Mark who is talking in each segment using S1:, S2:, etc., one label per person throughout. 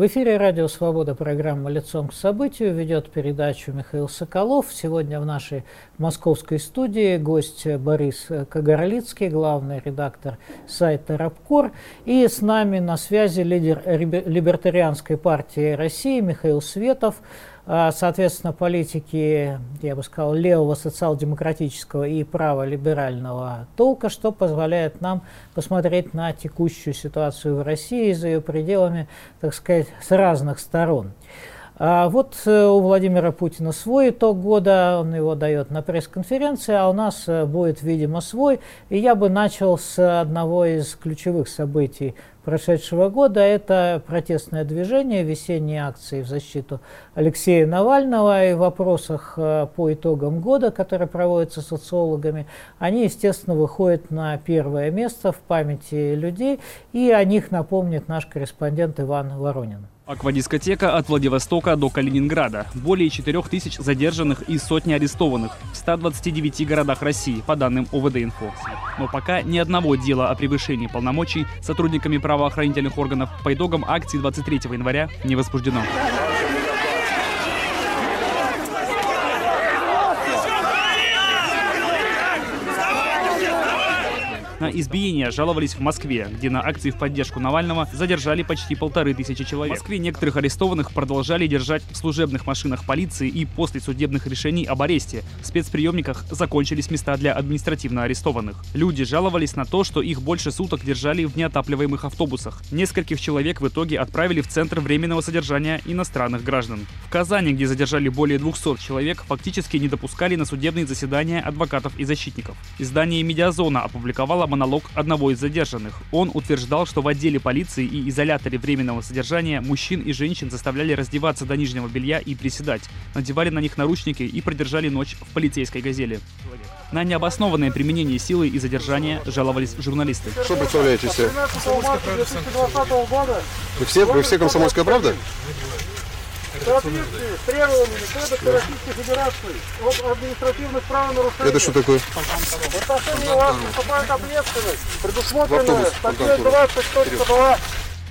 S1: В эфире Радио Свобода, программа «Лицом к событию». Ведет передачу Михаил Соколов. Сегодня в нашей московской студии гость Борис Кагарлицкий, главный редактор сайта «Рабкор». И с нами на связи лидер Либертарианской партии России Михаил Светов, соответственно, политики, я бы сказал, левого социал-демократического и праволиберального толка, что позволяет нам посмотреть на текущую ситуацию в России за ее пределами, так сказать, с разных сторон. А вот э, у Владимира Путина свой итог года, он его дает на пресс-конференции, а у нас э, будет, видимо, свой. И я бы начал с одного из ключевых событий прошедшего года. Это протестное движение, весенние акции в защиту Алексея Навального и в вопросах э, по итогам года, которые проводятся социологами, они, естественно, выходят на первое место в памяти людей, и о них напомнит наш корреспондент Иван Воронин.
S2: Аквадискотека от Владивостока до Калининграда. Более 4 тысяч задержанных и сотни арестованных в 129 городах России, по данным ОВД-Инфо. Но пока ни одного дела о превышении полномочий сотрудниками правоохранительных органов по итогам акции 23 января не возбуждено. На избиение жаловались в Москве, где на акции в поддержку Навального задержали почти полторы тысячи человек. В Москве некоторых арестованных продолжали держать в служебных машинах полиции и после судебных решений об аресте. В спецприемниках закончились места для административно арестованных. Люди жаловались на то, что их больше суток держали в неотапливаемых автобусах. Нескольких человек в итоге отправили в Центр временного содержания иностранных граждан. В Казани, где задержали более 200 человек, фактически не допускали на судебные заседания адвокатов и защитников. Издание «Медиазона» опубликовало монолог одного из задержанных. Он утверждал, что в отделе полиции и изоляторе временного содержания мужчин и женщин заставляли раздеваться до нижнего белья и приседать, надевали на них наручники и продержали ночь в полицейской «Газели». На необоснованное применение силы и задержания жаловались журналисты.
S3: Что представляете себе? Вы все, вы все комсомольская правда?
S4: В соответствии с требованиями Кодекса Российской Федерации об административных правонарушениях
S3: Это что такое?
S4: в отношении вас наступает ответственность, предусмотренная статьей 20.2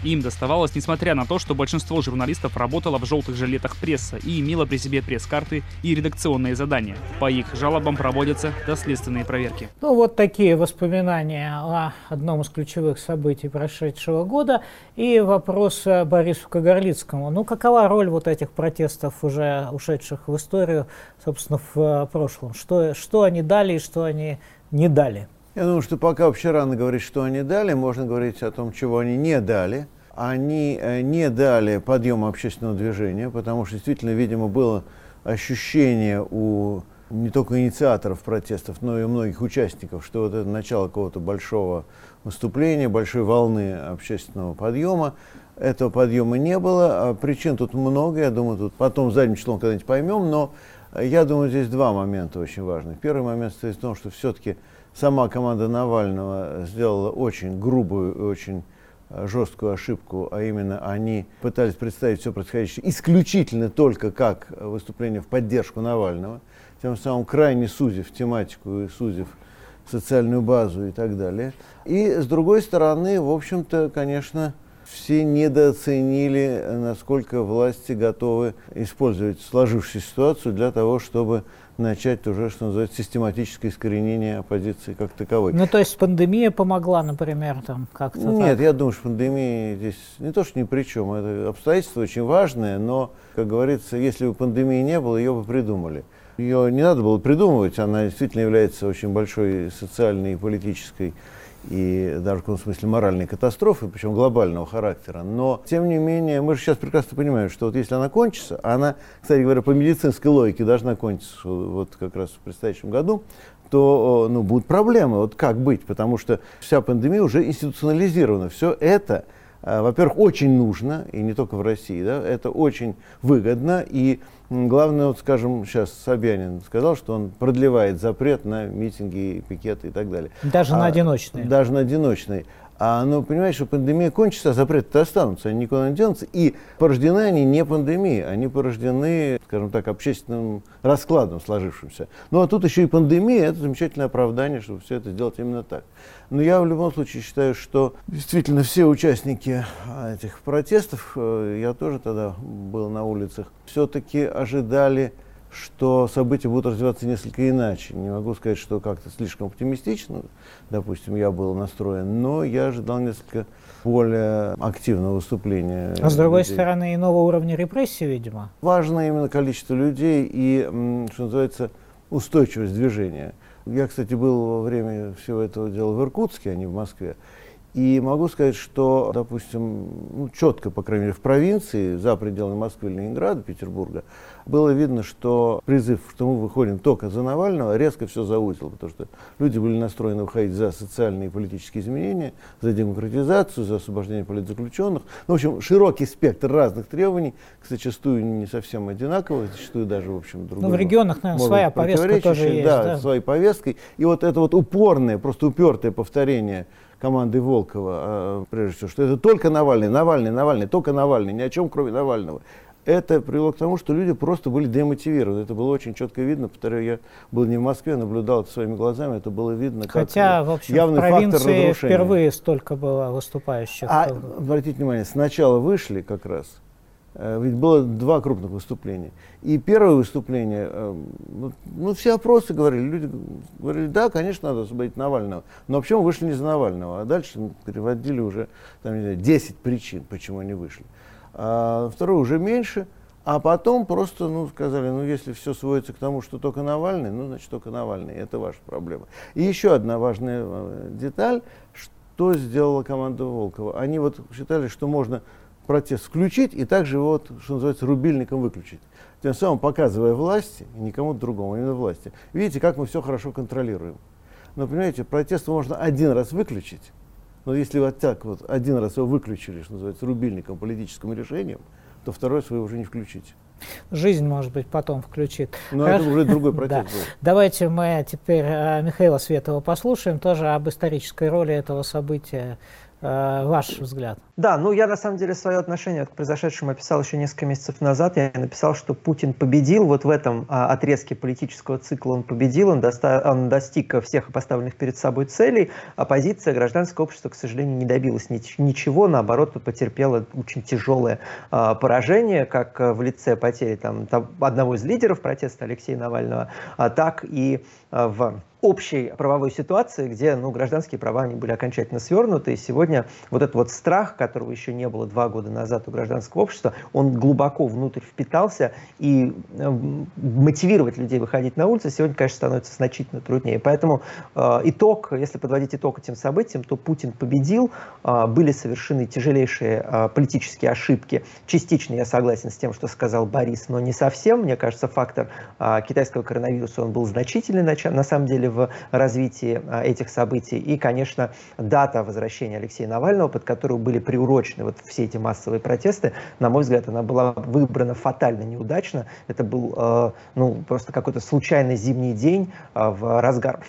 S2: им доставалось, несмотря на то, что большинство журналистов работало в желтых жилетах пресса и имело при себе пресс-карты и редакционные задания. По их жалобам проводятся доследственные проверки.
S1: Ну вот такие воспоминания о одном из ключевых событий прошедшего года. И вопрос Борису Кагарлицкому. Ну какова роль вот этих протестов, уже ушедших в историю, собственно, в прошлом? Что, что они дали и что они не дали?
S5: Я думаю, что пока вообще рано говорить, что они дали, можно говорить о том, чего они не дали. Они э, не дали подъема общественного движения, потому что действительно, видимо, было ощущение у не только инициаторов протестов, но и многих участников, что вот это начало какого-то большого выступления, большой волны общественного подъема. Этого подъема не было. А причин тут много, я думаю, тут потом задним числом когда-нибудь поймем, но я думаю, здесь два момента очень важных. Первый момент состоит в том, что все-таки сама команда Навального сделала очень грубую, очень э, жесткую ошибку, а именно они пытались представить все происходящее исключительно только как выступление в поддержку Навального, тем самым крайне сузив тематику и сузив социальную базу и так далее. И с другой стороны, в общем-то, конечно, все недооценили, насколько власти готовы использовать сложившуюся ситуацию для того, чтобы начать уже, что называется, систематическое искоренение оппозиции как таковой.
S1: Ну, то есть пандемия помогла, например, там как-то
S5: Нет,
S1: так?
S5: я думаю, что пандемия здесь не то, что ни при чем. Это обстоятельство очень важное, но, как говорится, если бы пандемии не было, ее бы придумали. Ее не надо было придумывать, она действительно является очень большой социальной и политической и даже в каком смысле моральной катастрофы, причем глобального характера. Но, тем не менее, мы же сейчас прекрасно понимаем, что вот если она кончится, она, кстати говоря, по медицинской логике должна кончиться вот как раз в предстоящем году, то ну, будут проблемы. Вот как быть? Потому что вся пандемия уже институционализирована. Все это, а, во-первых, очень нужно, и не только в России, да, это очень выгодно, и Главное, вот, скажем, сейчас Собянин сказал, что он продлевает запрет на митинги, пикеты и так далее.
S1: Даже
S5: а,
S1: на одиночные?
S5: Даже на одиночные. А, ну, понимаешь, что пандемия кончится, а запреты останутся, они никуда не денутся. И порождены они не пандемией, они порождены, скажем так, общественным раскладом сложившимся. Ну, а тут еще и пандемия, это замечательное оправдание, чтобы все это сделать именно так. Но я в любом случае считаю, что действительно все участники а, этих протестов, э, я тоже тогда был на улицах, все-таки ожидали что события будут развиваться несколько иначе. Не могу сказать, что как-то слишком оптимистично, допустим, я был настроен, но я ожидал несколько более активного выступления.
S1: А с другой людей. стороны, иного уровня репрессий, видимо.
S5: Важно именно количество людей и, что называется, устойчивость движения. Я, кстати, был во время всего этого дела в Иркутске, а не в Москве. И могу сказать, что, допустим, ну, четко, по крайней мере, в провинции, за пределами Москвы, Ленинграда, Петербурга, было видно, что призыв, что мы выходим только за Навального, резко все заузил, потому что люди были настроены выходить за социальные и политические изменения, за демократизацию, за освобождение политзаключенных. Ну, в общем, широкий спектр разных требований, зачастую не совсем одинаковых, зачастую даже, в общем, других.
S1: Ну, в регионах, наверное, своя повестка тоже есть.
S5: Да, да, своей повесткой. И вот это вот упорное, просто упертое повторение команды Волкова, а, прежде всего, что это только Навальный, Навальный, Навальный, только Навальный, ни о чем кроме Навального. Это привело к тому, что люди просто были демотивированы. Это было очень четко видно. Повторяю, я был не в Москве, наблюдал это своими глазами. Это было видно
S1: Хотя,
S5: как
S1: в общем,
S5: явный
S1: в провинции впервые столько было выступающих.
S5: А, обратите внимание, сначала вышли как раз, ведь было два крупных выступления. И первое выступление, э, ну, ну, все опросы говорили, люди говорили, да, конечно, надо освободить Навального. Но почему вышли не за Навального? А дальше приводили уже там, не знаю, 10 причин, почему они вышли. А второе уже меньше. А потом просто ну, сказали, ну если все сводится к тому, что только Навальный, ну значит только Навальный, это ваша проблема. И еще одна важная э, деталь, что сделала команда Волкова. Они вот считали, что можно протест включить и также вот, что называется, рубильником выключить тем самым показывая власти, и никому другому, а именно власти. Видите, как мы все хорошо контролируем. Но, понимаете, протест можно один раз выключить, но если вот так вот один раз его выключили, что называется, рубильником, политическим решением, то второй свой уже не включить.
S1: Жизнь, может быть, потом включит.
S5: Но Хорошо. это уже другой протест да. был.
S1: Давайте мы теперь э, Михаила Светова послушаем, тоже об исторической роли этого события ваш взгляд?
S6: Да, ну я на самом деле свое отношение к произошедшему описал еще несколько месяцев назад. Я написал, что Путин победил. Вот в этом а, отрезке политического цикла он победил, он, доста- он достиг всех поставленных перед собой целей. Оппозиция, гражданское общество, к сожалению, не добилось ни- ничего, наоборот, потерпело очень тяжелое а, поражение, как в лице потери там, там, одного из лидеров протеста Алексея Навального, а, так и в общей правовой ситуации, где ну, гражданские права они были окончательно свернуты. И сегодня вот этот вот страх, которого еще не было два года назад у гражданского общества, он глубоко внутрь впитался. И э, мотивировать людей выходить на улицы сегодня, конечно, становится значительно труднее. Поэтому э, итог, если подводить итог этим событиям, то Путин победил, э, были совершены тяжелейшие э, политические ошибки. Частично я согласен с тем, что сказал Борис, но не совсем. Мне кажется, фактор э, китайского коронавируса он был значительный на самом деле в развитии а, этих событий. И, конечно, дата возвращения Алексея Навального, под которую были приурочены вот все эти массовые протесты, на мой взгляд, она была выбрана фатально неудачно. Это был а, ну, просто какой-то случайный зимний день а, в разгар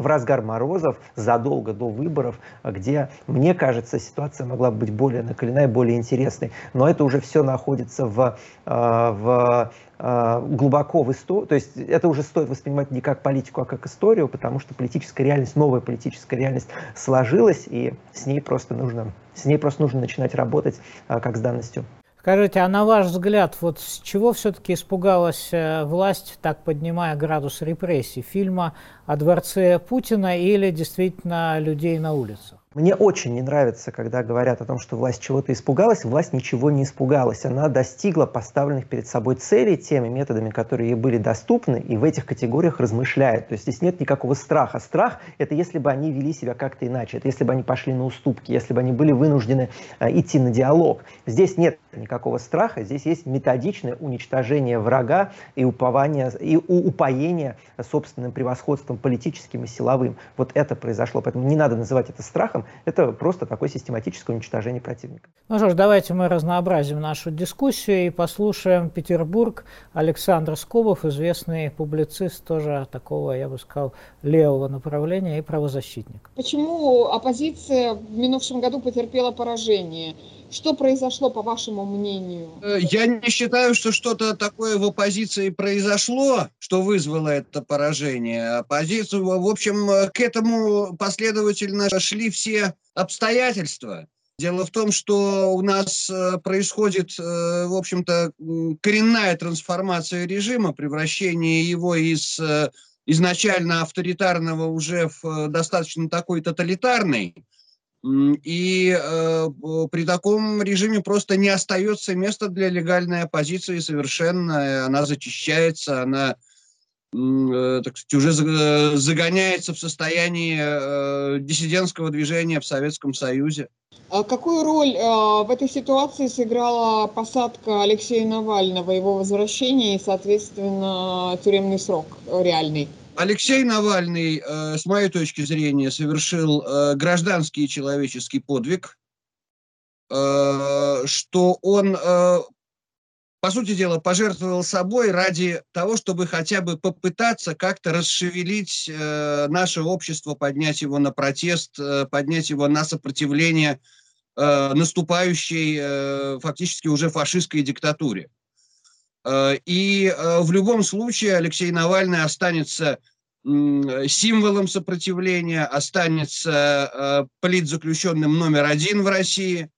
S6: в разгар морозов, задолго до выборов, где, мне кажется, ситуация могла быть более накалена и более интересной. Но это уже все находится в, в Э, глубоко в историю, то есть это уже стоит воспринимать не как политику, а как историю, потому что политическая реальность, новая политическая реальность сложилась, и с ней просто нужно, с ней просто нужно начинать работать а, как с данностью.
S1: Скажите, а на ваш взгляд, вот с чего все-таки испугалась э, власть, так поднимая градус репрессий? Фильма о дворце Путина или действительно людей на улицах?
S6: Мне очень не нравится, когда говорят о том, что власть чего-то испугалась. Власть ничего не испугалась. Она достигла поставленных перед собой целей теми методами, которые ей были доступны, и в этих категориях размышляет. То есть здесь нет никакого страха. Страх — это если бы они вели себя как-то иначе, это если бы они пошли на уступки, если бы они были вынуждены э, идти на диалог. Здесь нет никакого страха, здесь есть методичное уничтожение врага и упование, и упоение собственным превосходством политическим и силовым. Вот это произошло. Поэтому не надо называть это страхом, это просто такое систематическое уничтожение противника.
S1: Ну что ж, давайте мы разнообразим нашу дискуссию и послушаем Петербург. Александр Скобов, известный публицист, тоже такого, я бы сказал, левого направления и правозащитник.
S7: Почему оппозиция в минувшем году потерпела поражение? Что произошло, по вашему мнению?
S8: Э, я не считаю, что что-то такое в оппозиции произошло, что вызвало это поражение. Оппозицию, в общем, э, к этому последовательно шли все обстоятельства. Дело в том, что у нас э, происходит, в общем-то, коренная трансформация режима, превращение его из изначально авторитарного уже в достаточно такой тоталитарный. И э, при таком режиме просто не остается места для легальной оппозиции совершенно. Она зачищается, она э, так сказать, уже загоняется в состоянии э, диссидентского движения в Советском Союзе.
S7: А какую роль э, в этой ситуации сыграла посадка Алексея Навального, его возвращение и, соответственно, тюремный срок реальный?
S8: Алексей Навальный, э, с моей точки зрения, совершил э, гражданский и человеческий подвиг, э, что он, э, по сути дела, пожертвовал собой ради того, чтобы хотя бы попытаться как-то расшевелить э, наше общество, поднять его на протест, э, поднять его на сопротивление э, наступающей э, фактически уже фашистской диктатуре. Э, и э, в любом случае Алексей Навальный останется символом сопротивления, останется э, политзаключенным номер один в России.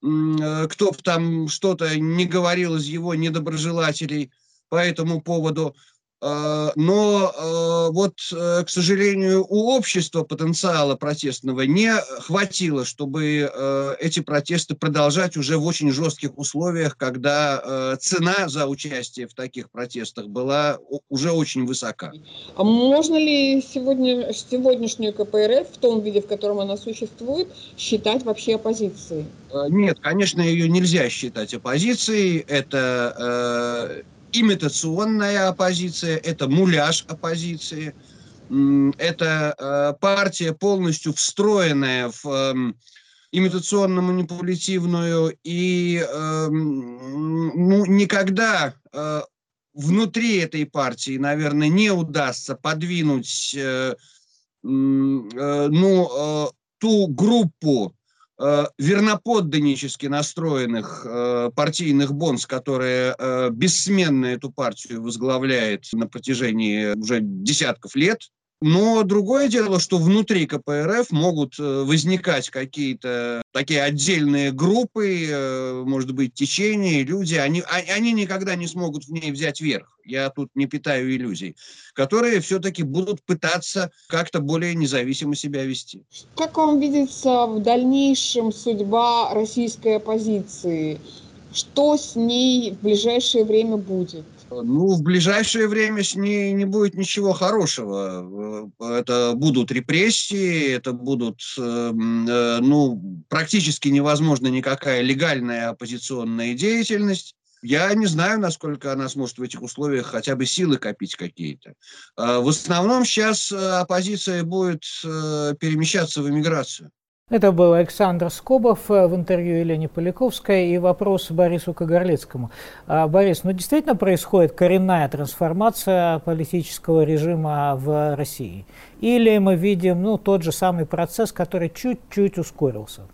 S8: Кто бы там что-то не говорил из его недоброжелателей по этому поводу. А, но а, вот, э, к сожалению, у общества потенциала протестного не хватило, чтобы э, эти протесты продолжать уже в очень жестких условиях, когда э, цена за участие в таких протестах была уже очень высока.
S7: А можно ли сегодня, сегодняшнюю КПРФ в том виде, в котором она существует, считать вообще оппозицией?
S8: Нет, конечно, ее нельзя считать оппозицией. Это имитационная оппозиция, это муляж оппозиции, это э, партия полностью встроенная в эм, имитационно-манипулятивную, и эм, ну, никогда э, внутри этой партии, наверное, не удастся подвинуть э, ну, ту группу верноподданнически настроенных э, партийных бонс, которые э, бессменно эту партию возглавляет на протяжении уже десятков лет, но другое дело, что внутри КПРФ могут э, возникать какие-то такие отдельные группы, э, может быть, течения, люди, они, а, они никогда не смогут в ней взять верх. Я тут не питаю иллюзий, которые все-таки будут пытаться как-то более независимо себя вести.
S7: Как вам видится в дальнейшем судьба российской оппозиции? Что с ней в ближайшее время будет?
S8: Ну, в ближайшее время с ней не будет ничего хорошего. Это будут репрессии, это будут, эм, э, ну, практически невозможно никакая легальная оппозиционная деятельность. Я не знаю, насколько она сможет в этих условиях хотя бы силы копить какие-то. А в основном сейчас э, оппозиция будет э, перемещаться в эмиграцию.
S1: Это был Александр Скобов э, в интервью Елене Поляковской и вопрос Борису Кагарлицкому. А, Борис, ну действительно происходит коренная трансформация политического режима в России? Или мы видим ну, тот же самый процесс, который чуть-чуть ускорился?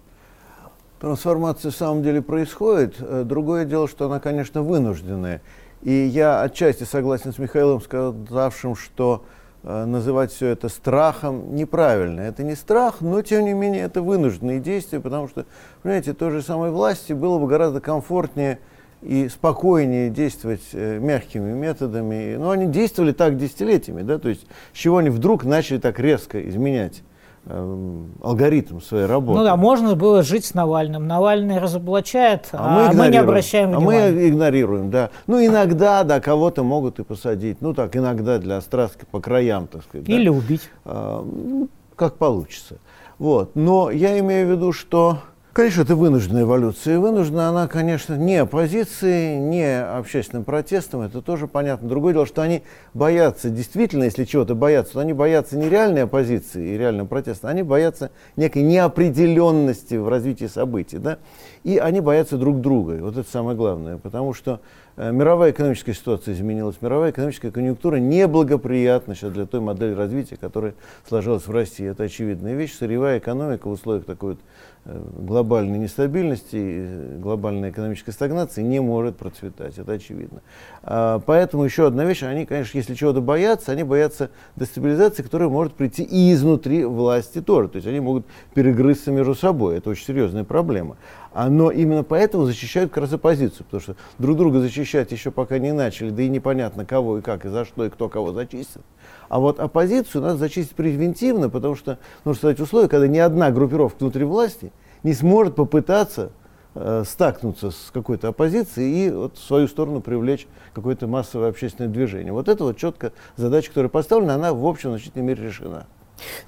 S5: Трансформация в самом деле происходит. Э, другое дело, что она, конечно, вынужденная. И я отчасти согласен с Михаилом, сказавшим, что называть все это страхом неправильно. Это не страх, но тем не менее это вынужденные действия, потому что, понимаете, той же самой власти было бы гораздо комфортнее и спокойнее действовать э, мягкими методами. Но они действовали так десятилетиями, да, то есть с чего они вдруг начали так резко изменять Э, алгоритм своей работы.
S1: Ну да, можно было жить с Навальным. Навальный разоблачает, а, а мы, не обращаем внимания.
S5: А мы игнорируем, да. Ну иногда, да, кого-то могут и посадить. Ну так, иногда для страстки по краям, так сказать.
S1: Или
S5: да.
S1: убить.
S5: А, ну, как получится. Вот. Но я имею в виду, что конечно, это вынужденная эволюция. И вынуждена она, конечно, не оппозицией, не общественным протестом, это тоже понятно. Другое дело, что они боятся, действительно, если чего-то боятся, то они боятся не реальной оппозиции и реального протеста, они боятся некой неопределенности в развитии событий. Да? И они боятся друг друга. И вот это самое главное, потому что Э, мировая экономическая ситуация изменилась, мировая экономическая конъюнктура неблагоприятна сейчас для той модели развития, которая сложилась в России. Это очевидная вещь. Сырьевая экономика в условиях такой вот глобальной нестабильности, глобальной экономической стагнации не может процветать, это очевидно. А, поэтому еще одна вещь, они, конечно, если чего-то боятся, они боятся дестабилизации, которая может прийти и изнутри власти тоже. То есть они могут перегрызться между собой, это очень серьезная проблема. А, но именно поэтому защищают как раз оппозицию, потому что друг друга защищать еще пока не начали, да и непонятно кого и как, и за что, и кто кого зачистит. А вот оппозицию надо зачистить превентивно, потому что нужно создать условия, когда ни одна группировка внутри власти не сможет попытаться э, стакнуться с какой-то оппозицией и вот в свою сторону привлечь какое-то массовое общественное движение. Вот это вот четко задача, которая поставлена, она в общем значительной мере решена.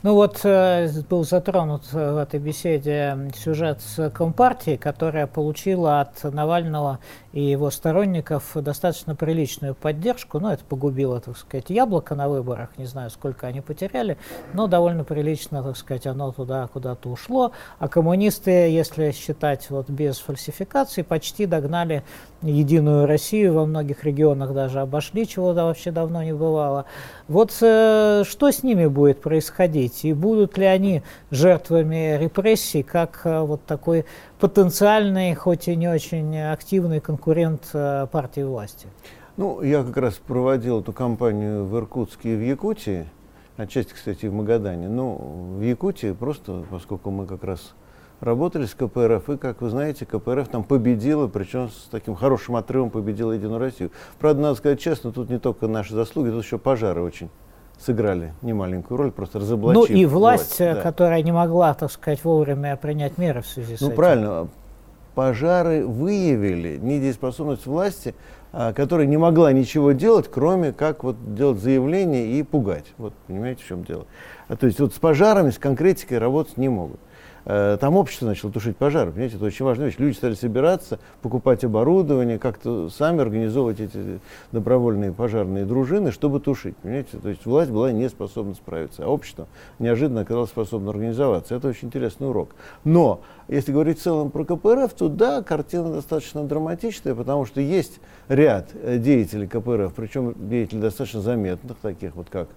S1: Ну вот э, был затронут в этой беседе сюжет с Компартией, которая получила от Навального и его сторонников достаточно приличную поддержку. Ну, это погубило, так сказать, яблоко на выборах. Не знаю, сколько они потеряли, но довольно прилично, так сказать, оно туда куда-то ушло. А коммунисты, если считать вот без фальсификаций, почти догнали Единую Россию во многих регионах даже обошли, чего да вообще давно не бывало. Вот э, что с ними будет происходить? И будут ли они жертвами репрессий, как э, вот такой потенциальный, хоть и не очень активный конкурент э, партии власти?
S5: Ну, я как раз проводил эту кампанию в Иркутске и в Якутии, отчасти, кстати, в Магадане. Ну, в Якутии просто, поскольку мы как раз работали с КПРФ, и, как вы знаете, КПРФ там победила, причем с таким хорошим отрывом победила Единую Россию. Правда, надо сказать честно, тут не только наши заслуги, тут еще пожары очень сыграли немаленькую роль, просто разоблачив.
S1: Ну и власть, власть да. которая не могла, так сказать, вовремя принять меры в связи с
S5: ну,
S1: этим.
S5: Ну правильно, пожары выявили недееспособность власти, а, которая не могла ничего делать, кроме как вот делать заявления и пугать. Вот понимаете, в чем дело. А, то есть вот с пожарами, с конкретикой работать не могут. Э, там общество начало тушить пожары, понимаете, это очень важная вещь. Люди стали собираться, покупать оборудование, как-то сами организовывать эти добровольные пожарные дружины, чтобы тушить, понимаете. То есть власть была не способна справиться, а общество неожиданно оказалось способно организоваться. Это очень интересный урок. Но, если говорить в целом про КПРФ, то да, картина достаточно драматичная, потому что есть ряд э, деятелей КПРФ, причем деятелей достаточно заметных, таких вот как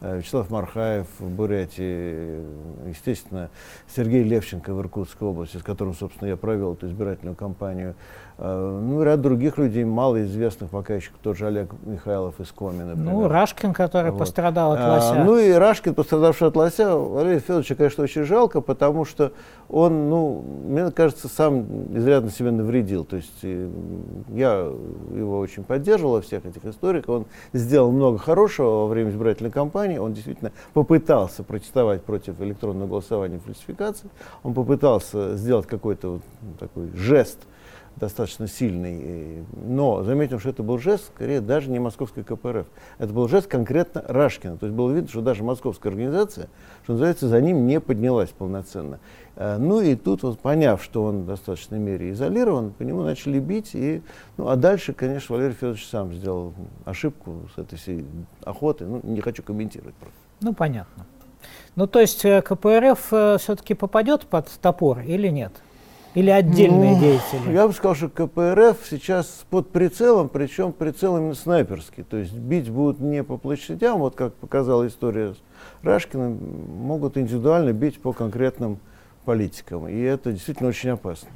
S5: Вячеслав Мархаев в Бурятии, естественно, Сергей Левченко в Иркутской области, с которым, собственно, я провел эту избирательную кампанию. Э, ну, ряд других людей, малоизвестных пока еще, тот же Олег Михайлов из Коми, например.
S1: Ну, Рашкин, который вот. пострадал от
S5: а,
S1: лося.
S5: ну и Рашкин, пострадавший от лося, Валерия Федоровича, конечно, очень жалко, потому что он, ну, мне кажется, сам изрядно себе навредил. То есть я его очень поддерживал во всех этих историях. Он сделал много хорошего во время избирательной кампании. Он действительно попытался протестовать против электронного голосования и фальсификации. Он попытался сделать какой-то вот такой жест – достаточно сильный. Но заметим, что это был жест, скорее, даже не московской КПРФ. Это был жест конкретно Рашкина. То есть было видно, что даже московская организация, что называется, за ним не поднялась полноценно. Э, ну и тут, вот, поняв, что он в достаточной мере изолирован, по нему начали бить. И, ну, а дальше, конечно, Валерий Федорович сам сделал ошибку с этой всей охотой. Ну, не хочу комментировать просто.
S1: Ну, понятно. Ну, то есть э, КПРФ э, все-таки попадет под топор или нет? Или отдельные ну, деятели?
S5: Я бы сказал, что КПРФ сейчас под прицелом, причем прицел именно снайперский. То есть бить будут не по площадям, вот как показала история с Рашкиным, могут индивидуально бить по конкретным политикам. И это действительно очень опасно.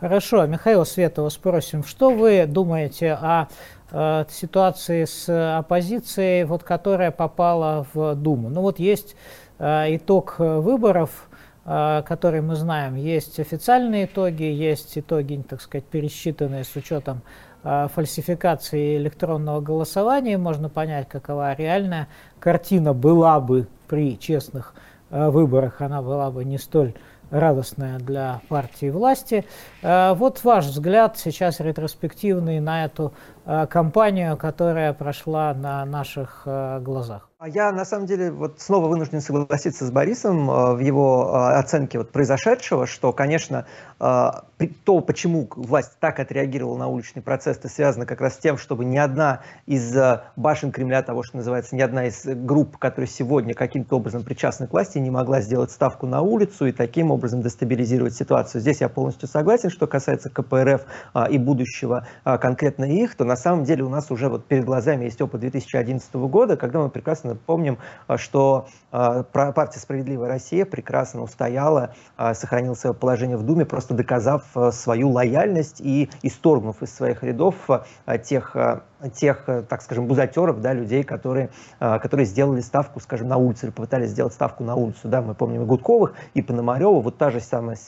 S1: Хорошо, Михаил Светова спросим, что вы думаете о э, ситуации с оппозицией, вот, которая попала в Думу? Ну вот есть э, итог выборов, Э, которые мы знаем. Есть официальные итоги, есть итоги, так сказать, пересчитанные с учетом э, фальсификации электронного голосования. Можно понять, какова реальная картина была бы при честных э, выборах. Она была бы не столь радостная для партии власти. Вот ваш взгляд сейчас ретроспективный на эту кампанию, которая прошла на наших глазах.
S6: А я, на самом деле, вот снова вынужден согласиться с Борисом э, в его э, оценке вот произошедшего, что, конечно, э, то, почему власть так отреагировала на уличный процесс, это связано как раз с тем, чтобы ни одна из башен Кремля, того, что называется, ни одна из групп, которые сегодня каким-то образом причастны к власти, не могла сделать ставку на улицу и таким образом дестабилизировать ситуацию. Здесь я полностью согласен, что касается КПРФ и будущего конкретно их, то на самом деле у нас уже вот перед глазами есть опыт 2011 года, когда мы прекрасно прекрасно помним, а, что а, партия «Справедливая Россия» прекрасно устояла, а, сохранила свое положение в Думе, просто доказав свою лояльность и исторгнув из своих рядов тех тех, э, так скажем, бузатеров, да, людей, которые, э, которые сделали ставку, скажем, на улицу или попытались сделать ставку на улицу. Да, мы помним и Гудковых, и Пономарева. Вот та же самая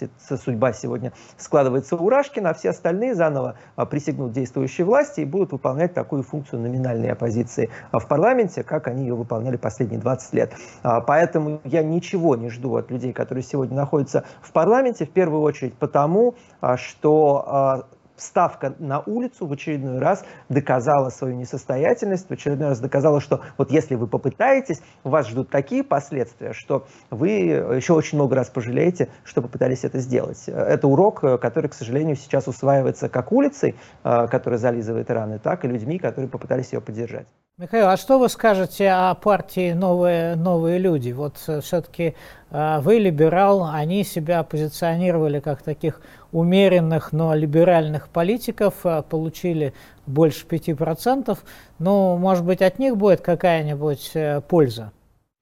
S6: судьба сегодня складывается у Рашкина, а все остальные заново э, присягнут действующей власти и будут выполнять такую функцию номинальной оппозиции в парламенте, как они ее выполняли последние 20 лет. Поэтому я ничего не жду от людей, которые сегодня находятся в парламенте, в первую очередь потому, что ставка на улицу в очередной раз доказала свою несостоятельность, в очередной раз доказала, что вот если вы попытаетесь, вас ждут такие последствия, что вы еще очень много раз пожалеете, что попытались это сделать. Это урок, который, к сожалению, сейчас усваивается как улицей, э, которая зализывает раны, так и людьми, которые попытались ее поддержать.
S1: Михаил, а что вы скажете о партии «Новые, новые люди»? Вот э, все-таки э, вы либерал, они себя позиционировали как таких умеренных, но либеральных политиков, э, получили больше 5%. Ну, может быть, от них будет какая-нибудь польза?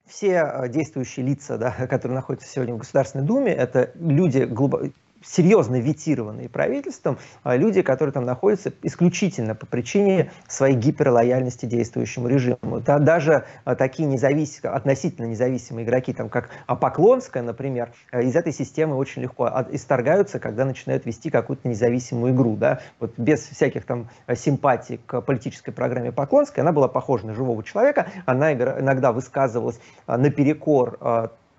S6: Все действующие лица, да, которые находятся сегодня в Государственной Думе, это люди глубоко серьезно ветированные правительством, а люди, которые там находятся исключительно по причине своей гиперлояльности действующему режиму. Да, даже а, такие независимые, относительно независимые игроки, там, как Поклонская, например, э, из этой системы очень легко исторгаются, когда начинают вести какую-то независимую игру. Да? Вот без всяких там симпатий к политической программе Поклонской, она была похожа на живого человека, она иногда высказывалась а, наперекор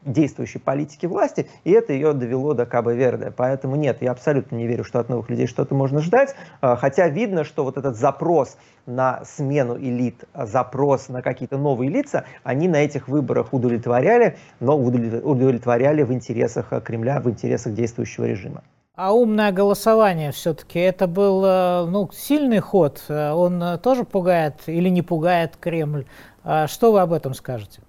S6: действующей политики власти, и это ее довело до Кабо Верде. Поэтому нет, я абсолютно не верю, что от новых людей что-то можно ждать, а, хотя видно, что вот этот запрос на смену элит, запрос на какие-то новые лица, они на этих выборах удовлетворяли, но удовлетворяли в интересах Кремля, в интересах действующего режима.
S1: А умное голосование все-таки это был э, ну, сильный ход. Э, он э, тоже пугает или не пугает Кремль? А что вы об этом скажете?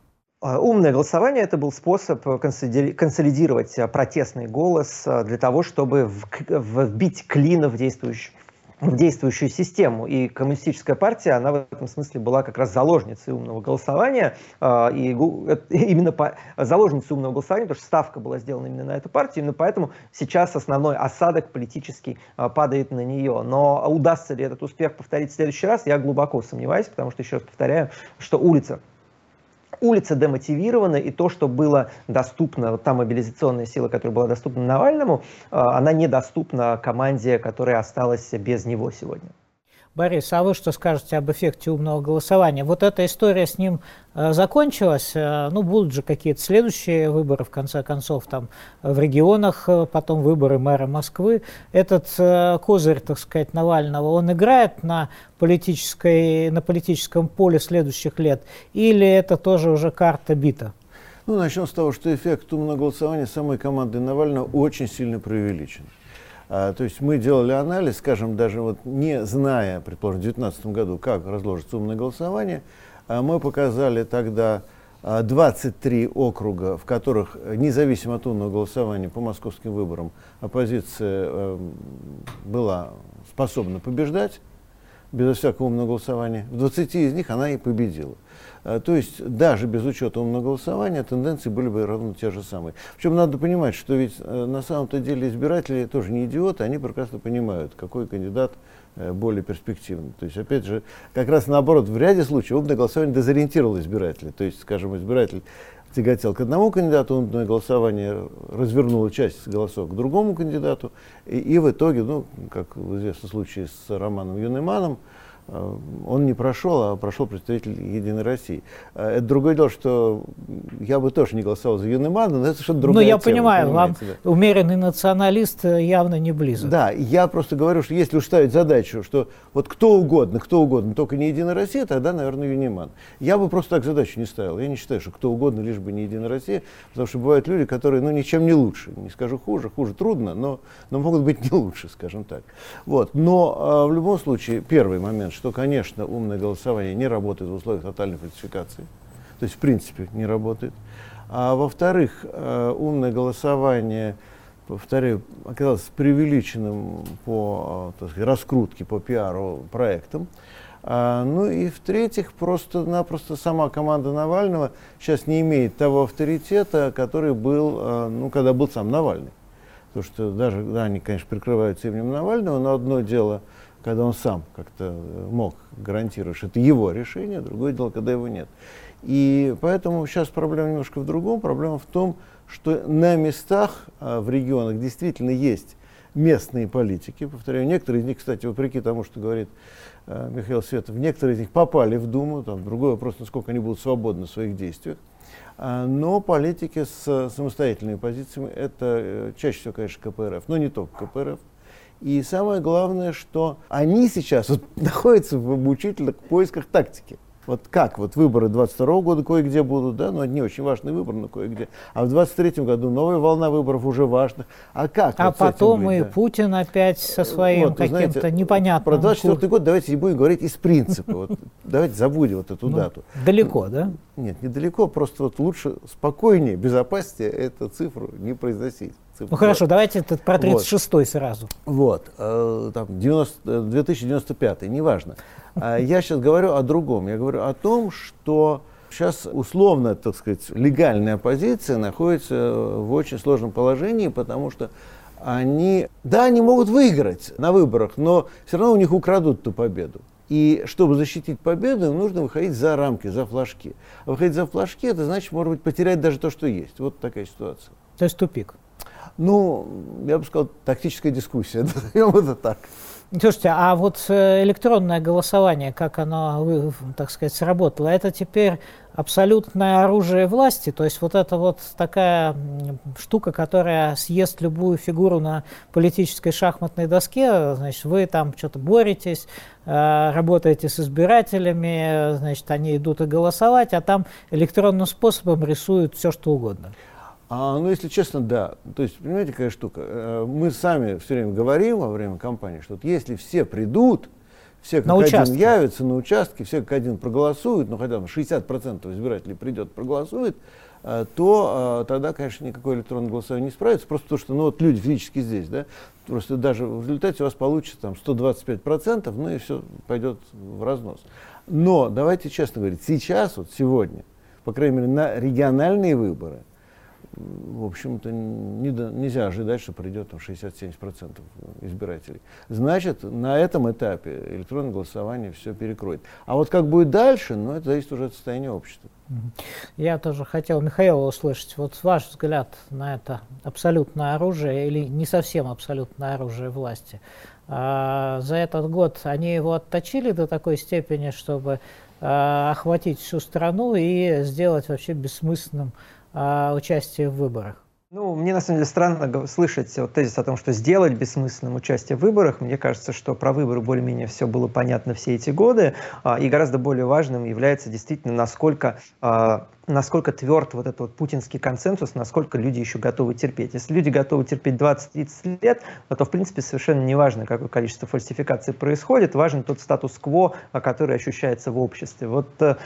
S6: А, умное голосование – это был способ консолидировать а, протестный голос а, для того, чтобы вбить клин в действующую, в действующую систему. И коммунистическая партия, она в этом смысле была как раз заложницей умного голосования. И именно по, заложницей умного голосования, потому что ставка была сделана именно на эту партию. Именно поэтому сейчас основной осадок политический падает на нее. Но удастся ли этот успех повторить в следующий раз, я глубоко сомневаюсь, потому что, еще раз повторяю, что улица улица демотивирована, и то, что было доступно, вот та мобилизационная сила, которая была доступна Навальному, а, она недоступна команде, которая осталась без него сегодня.
S1: Борис, а вы что скажете об эффекте умного голосования? Вот эта история с ним э, закончилась, э, ну, будут же какие-то следующие выборы, в конце концов, там, в регионах, э, потом выборы мэра Москвы. Этот козырь, так сказать, Навального, он играет на, политической, на политическом поле следующих лет, или это тоже уже карта бита?
S5: Ну, начнем с того, что эффект умного голосования самой команды Навального очень сильно преувеличен. А, то есть мы делали анализ, скажем, даже вот не зная, предположим, в 2019 году, как разложится умное голосование, а мы показали тогда 23 а, округа, в которых, независимо от умного голосования по московским выборам, оппозиция э, была способна побеждать безо всякого умного голосования. В 20 из них она и победила. А, то есть даже без учета умного голосования тенденции были бы ровно те же самые. Причем надо понимать, что ведь э, на самом-то деле избиратели тоже не идиоты, они прекрасно понимают, какой кандидат э, более перспективный. То есть, опять же, как раз наоборот, в ряде случаев умное голосование дезориентировало избирателя. То есть, скажем, избиратель тяготел к одному кандидату, умное голосование развернуло часть голосов к другому кандидату, и, и в итоге, ну, как в известном случае с Романом Юнеманом, он не прошел, а прошел представитель Единой России. Э, это другое дело, что я бы тоже не голосовал за Юнемана, но это что-то другое.
S1: Ну, я тема, понимаю, вам да. умеренный националист э, явно не близок.
S5: Да, я просто говорю, что если уж ставить задачу, что вот кто угодно, кто угодно, только не Единая Россия, тогда, наверное, Юниман. Я бы просто так задачу не ставил. Я не считаю, что кто угодно, лишь бы не Единая Россия, потому что бывают люди, которые, ну, ничем не лучше. Не скажу хуже, хуже трудно, но, но могут быть не лучше, скажем так. Вот. Но э, в любом случае, первый момент, что, конечно, умное голосование не работает в условиях тотальной фальсификации. То есть, в принципе, не работает. А во-вторых, э, умное голосование, повторяю, оказалось преувеличенным по э, так сказать, раскрутке, по пиару проектам. А, ну и в-третьих, просто-напросто сама команда Навального сейчас не имеет того авторитета, который был, э, ну, когда был сам Навальный. Потому что даже, да, они, конечно, прикрываются именем Навального, но одно дело – когда он сам как-то э, мог гарантировать, что это его решение, другое дело, когда его нет. И поэтому сейчас проблема немножко в другом. Проблема в том, что на местах а, в регионах действительно есть местные политики. Повторяю, некоторые из них, кстати, вопреки тому, что говорит а, Михаил Светов, некоторые из них попали в Думу. Там другой вопрос, насколько они будут свободны в своих действиях. А, но политики с самостоятельными позициями это э, чаще всего, конечно, КПРФ, но не только КПРФ. И самое главное, что они сейчас вот, находятся в мучительных поисках тактики. Вот как? Вот выборы 22 года кое-где будут, да, но это не очень важный выбор, но кое-где. А в 23 году новая волна выборов уже важных. А как?
S1: А вот потом быть, и да? Путин опять со своим вот, каким-то непонятным.
S5: Про 24 курс. год давайте не будем говорить из принципа. Вот, давайте забудем вот эту ну, дату.
S1: Далеко, да?
S5: Нет, недалеко, просто вот лучше, спокойнее, безопаснее эту цифру не произносить.
S1: Ну хорошо, давайте этот про 36 вот. сразу.
S5: Вот, э, там 90, 2095, неважно. А я сейчас говорю о другом. Я говорю о том, что сейчас условно, так сказать, легальная оппозиция находится в очень сложном положении, потому что они, да, они могут выиграть на выборах, но все равно у них украдут ту победу. И чтобы защитить победу, им нужно выходить за рамки, за флажки. А выходить за флажки, это значит, может быть, потерять даже то, что есть. Вот такая ситуация.
S1: То есть тупик.
S5: Ну, я бы сказал, тактическая дискуссия, назовем это так.
S1: Слушайте, а вот э, электронное голосование, как оно, так сказать, сработало, это теперь абсолютное оружие власти, то есть вот это вот такая штука, которая съест любую фигуру на политической шахматной доске, значит, вы там что-то боретесь, э, работаете с избирателями, значит, они идут и голосовать, а там электронным способом рисуют все, что угодно.
S5: А, ну, если честно, да. То есть, понимаете, какая штука? Э, мы сами все время говорим во время кампании, что вот если все придут, все как на один участке. явятся на участке, все как один проголосуют, ну хотя бы 60% избирателей придет, проголосует, э, то э, тогда, конечно, никакой электронное голосование не справится, просто потому что ну, вот люди физически здесь, да, просто даже в результате у вас получится там 125%, ну и все пойдет в разнос. Но давайте честно говорить, сейчас, вот сегодня, по крайней мере, на региональные выборы – в общем-то, не, нельзя ожидать, что придет там 60-70% избирателей. Значит, на этом этапе электронное голосование все перекроет. А вот как будет дальше, ну, это зависит уже от состояния общества.
S1: Я тоже хотел Михаила услышать. Вот ваш взгляд на это абсолютное оружие или не совсем абсолютное оружие власти. А, за этот год они его отточили до такой степени, чтобы а, охватить всю страну и сделать вообще бессмысленным а, участие в выборах?
S6: Ну, мне на самом деле странно слышать вот тезис о том, что сделать бессмысленным участие в выборах. Мне кажется, что про выборы более-менее все было понятно все эти годы. А, и гораздо более важным является действительно, насколько, а, насколько тверд вот этот вот путинский консенсус, насколько люди еще готовы терпеть. Если люди готовы терпеть 20-30 лет, то, в принципе, совершенно не важно, какое количество фальсификаций происходит. Важен тот статус-кво, который ощущается в обществе. Вот э,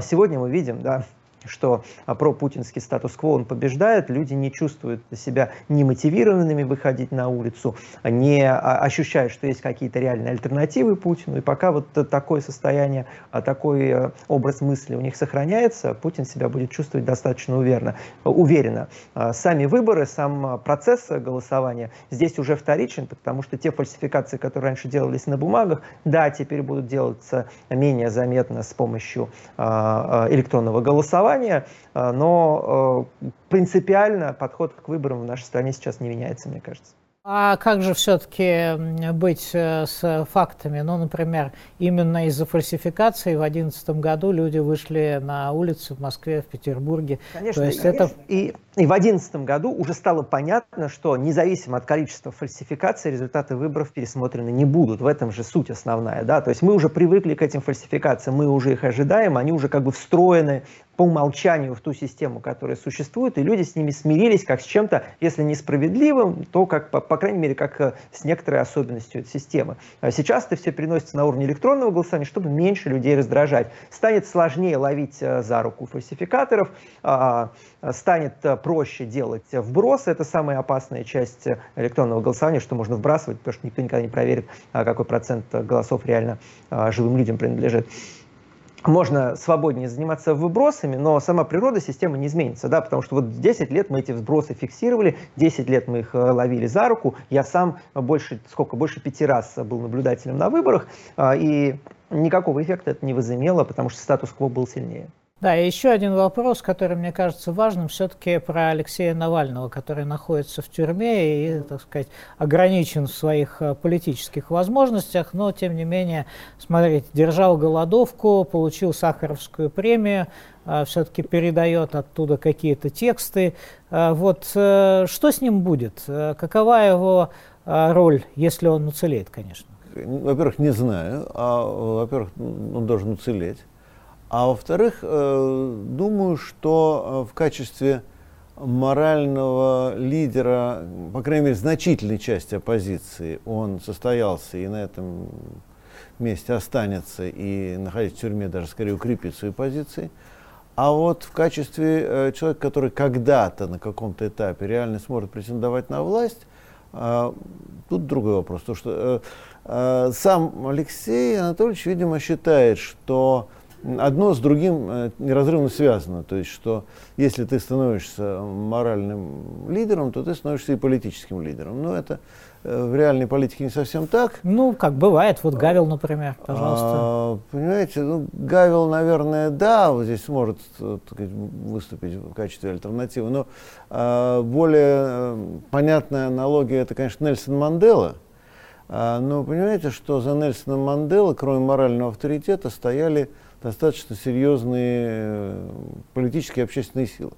S6: сегодня мы видим, да, что а, пропутинский статус-кво он побеждает, люди не чувствуют себя немотивированными выходить на улицу, не а, ощущают, что есть какие-то реальные альтернативы Путину. И пока вот такое состояние, а, такой э, образ мысли у них сохраняется, Путин себя будет чувствовать достаточно уверенно. уверенно. Сами выборы, сам процесс голосования здесь уже вторичен, потому что те фальсификации, которые раньше делались на бумагах, да, теперь будут делаться менее заметно с помощью электронного голосования, голосования, а, но э, принципиально подход к выборам в нашей стране сейчас не меняется, мне кажется.
S1: А как же все-таки быть э, с фактами? Ну, например, именно из-за фальсификации в 2011 году люди вышли на улицы в Москве, в Петербурге.
S6: Конечно, То есть конечно. это... и, и в 2011 году уже стало понятно, что независимо от количества фальсификаций результаты выборов пересмотрены не будут. В этом же суть основная. Да? То есть мы уже привыкли к этим фальсификациям, мы уже их ожидаем, они уже как бы встроены по умолчанию в ту систему, которая существует, и люди с ними смирились как с чем-то, если несправедливым, то, как, по, по крайней мере, как э, с некоторой особенностью этой системы. А сейчас это все переносится на уровень электронного голосования, чтобы меньше людей раздражать. Станет сложнее ловить э, за руку фальсификаторов, а, а, станет э, проще делать вбросы. Это самая опасная часть электронного голосования, что можно вбрасывать, потому что никто никогда не проверит, какой процент голосов реально живым людям принадлежит можно свободнее заниматься выбросами, но сама природа системы не изменится, да, потому что вот 10 лет мы эти вбросы фиксировали, 10 лет мы их э, ловили за руку, я сам больше, сколько, больше пяти раз был наблюдателем на выборах, а, и никакого эффекта это не возымело, потому что статус-кво был сильнее.
S1: Да, и еще один вопрос, который мне кажется важным, все-таки про Алексея Навального, который находится в тюрьме и, так сказать, ограничен в своих э, политических возможностях, но, тем не менее, смотрите, держал голодовку, получил Сахаровскую премию, э, все-таки передает оттуда какие-то тексты. Э, вот что с ним будет? Какова его роль, если он уцелеет, конечно?
S5: Во-первых, не знаю. А, во-первых, он должен уцелеть. А во-вторых, э, думаю, что э, в качестве морального лидера, по крайней мере, значительной части оппозиции, он состоялся и на этом месте останется, и находясь в тюрьме даже скорее укрепит свои позиции. А вот в качестве э, человека, который когда-то на каком-то этапе реально сможет претендовать на власть, тут другой вопрос. То, что сам Алексей Анатольевич, видимо, считает, что одно с другим э, неразрывно связано. То есть, что если ты становишься моральным лидером, то ты становишься и политическим лидером. Но это э, в реальной политике не совсем так.
S1: Ну, как бывает, вот Гавел, например, пожалуйста.
S5: А, понимаете, ну, Гавел, наверное, да, вот здесь может э, сказать, выступить в качестве альтернативы, но а, более понятная аналогия это, конечно, Нельсон Мандела. А, но понимаете, что за Нельсоном Мандела, кроме морального авторитета, стояли достаточно серьезные э, политические и общественные силы.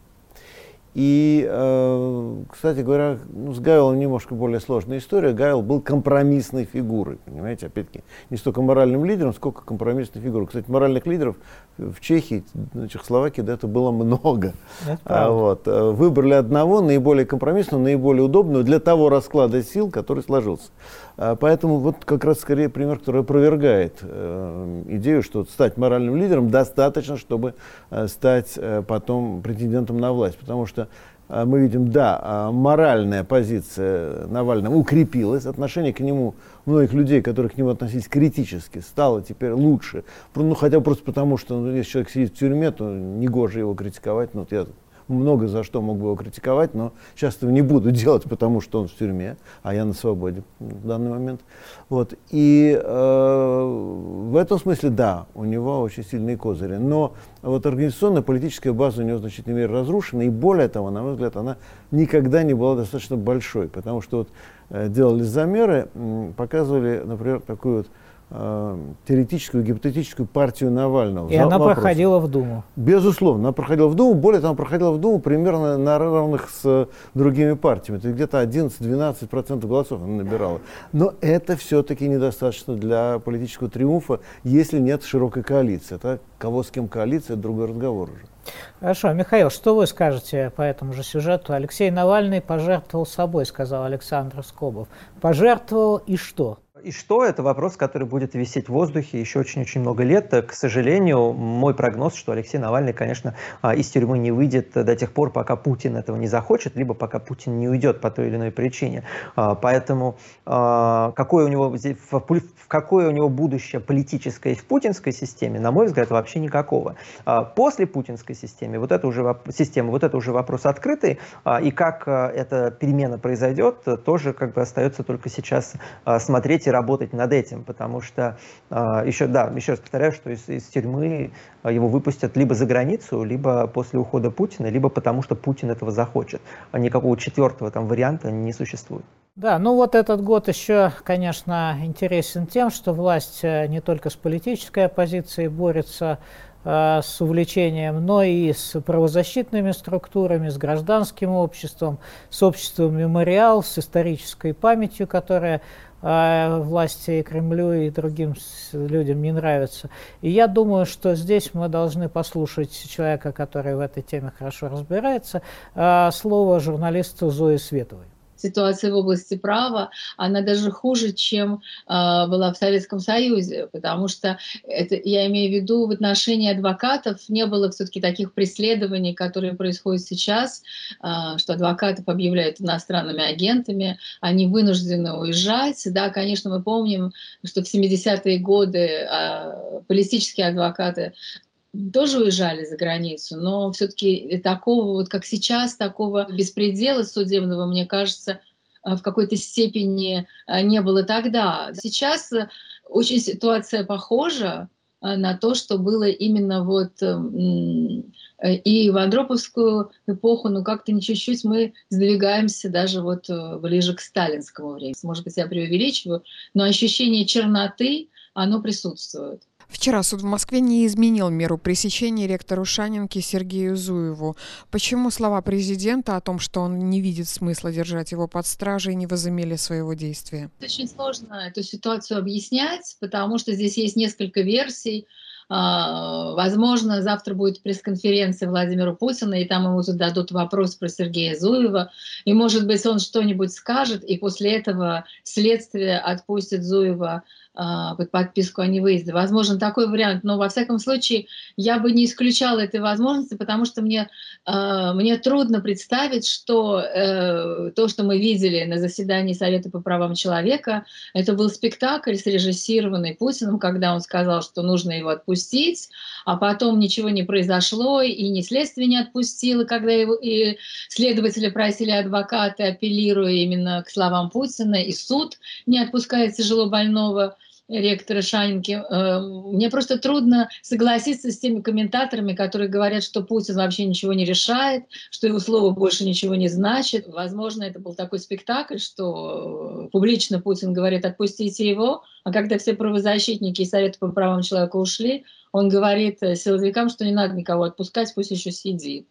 S5: И, э, кстати говоря, ну, с Гавелом немножко более сложная история. Гавел был компромиссной фигурой, понимаете, опять-таки, не столько моральным лидером, сколько компромиссной фигурой. Кстати, моральных лидеров в Чехии, в Чехословакии до этого было много. А, вот, э, выбрали одного, наиболее компромиссного, наиболее удобного для того расклада сил, который сложился. А, поэтому вот как раз скорее пример, который опровергает э, идею, что стать моральным лидером достаточно, чтобы э, стать э, потом претендентом на власть. Потому что мы видим, да, э, моральная позиция Навального укрепилась, отношение к нему многих людей, которые к нему относились критически, стало теперь лучше. Ну, хотя бы просто потому, что ну, если человек сидит в тюрьме, то негоже его критиковать. Ну, вот я много за что мог бы его критиковать, но сейчас этого не буду делать, потому что он в тюрьме, а я на свободе в данный момент. Вот. И э, в этом смысле, да, у него очень сильные козыри. Но вот организационная политическая база у него в значительной мере разрушена, и более того, на мой взгляд, она никогда не была достаточно большой, потому что вот э, делали замеры, показывали, например, такую вот теоретическую, гипотетическую партию Навального.
S1: И она вопросом. проходила в Думу.
S5: Безусловно, она проходила в Думу. Более того, она проходила в Думу примерно на равных с э, другими партиями. То есть где-то 11-12% голосов она набирала. Но это все-таки недостаточно для политического триумфа, если нет широкой коалиции. Это кого с кем коалиция, это другой разговор уже.
S1: Хорошо. Михаил, что вы скажете по этому же сюжету? Алексей Навальный пожертвовал собой, сказал Александр Скобов. Пожертвовал и что?
S6: И что? Это вопрос, который будет висеть в воздухе еще очень-очень много лет. К сожалению, мой прогноз, что Алексей Навальный, конечно, а, из тюрьмы не выйдет до тех пор, пока Путин этого не захочет, либо пока Путин не уйдет по той или иной причине. А, поэтому а, какое у него, какое у него будущее политическое в путинской системе, на мой взгляд, вообще никакого. После путинской системы вот это уже, системы, вот это уже вопрос открытый, и как эта перемена произойдет, тоже как бы остается только сейчас смотреть и работать над этим, потому что а, еще, да, еще раз повторяю, что из, из тюрьмы а, его выпустят либо за границу, либо после ухода Путина, либо потому что Путин этого захочет. А никакого четвертого там варианта не существует.
S1: Да, ну вот этот год еще, конечно, интересен тем, что власть э, не только с политической оппозицией борется э, с увлечением, но и с правозащитными структурами, с гражданским обществом, с обществом мемориал, с исторической памятью, которая власти и Кремлю и другим людям не нравится. И я думаю, что здесь мы должны послушать человека, который в этой теме хорошо разбирается, э, слово журналисту Зои Световой
S9: ситуация в области права, она даже хуже, чем э, была в Советском Союзе, потому что это, я имею в виду в отношении адвокатов не было все-таки таких преследований, которые происходят сейчас, э, что адвокатов объявляют иностранными агентами, они вынуждены уезжать. Да, конечно, мы помним, что в 70-е годы э, политические адвокаты тоже уезжали за границу, но все-таки такого, вот как сейчас, такого беспредела судебного, мне кажется, э, в какой-то степени э, не было тогда. Сейчас э, очень ситуация похожа на то, что было именно вот и в Андроповскую эпоху, но как-то не чуть-чуть мы сдвигаемся даже вот ближе к сталинскому времени. Может быть, я преувеличиваю, но ощущение черноты, оно присутствует.
S10: Вчера суд в Москве не изменил меру пресечения ректору Шанинки Сергею Зуеву. Почему слова президента о том, что он не видит смысла держать его под стражей, не возымели своего действия?
S9: Очень сложно эту ситуацию объяснять, потому что здесь есть несколько версий. А, возможно, завтра будет пресс-конференция Владимира Путина, и там ему зададут вопрос про Сергея Зуева. И, может быть, он что-нибудь скажет, и после этого следствие отпустит Зуева а, под подписку о невыезде. Возможно, такой вариант, но во всяком случае я бы не исключала этой возможности, потому что мне, а, мне трудно представить, что э, то, что мы видели на заседании Совета по правам человека, это был спектакль, срежиссированный Путиным, когда он сказал, что нужно его отпустить, а потом ничего не произошло, и ни следствие не отпустило, когда его, и следователи просили адвокаты, апеллируя именно к словам Путина, и суд не отпускает тяжело больного ректора Шанинки. Э, мне просто трудно согласиться с теми комментаторами, которые говорят, что Путин вообще ничего не решает, что его слово больше ничего не значит. Возможно, это был такой спектакль, что публично Путин говорит «отпустите его», а когда все правозащитники и Советы по правам человека ушли, он говорит силовикам, что не надо никого отпускать, пусть еще сидит.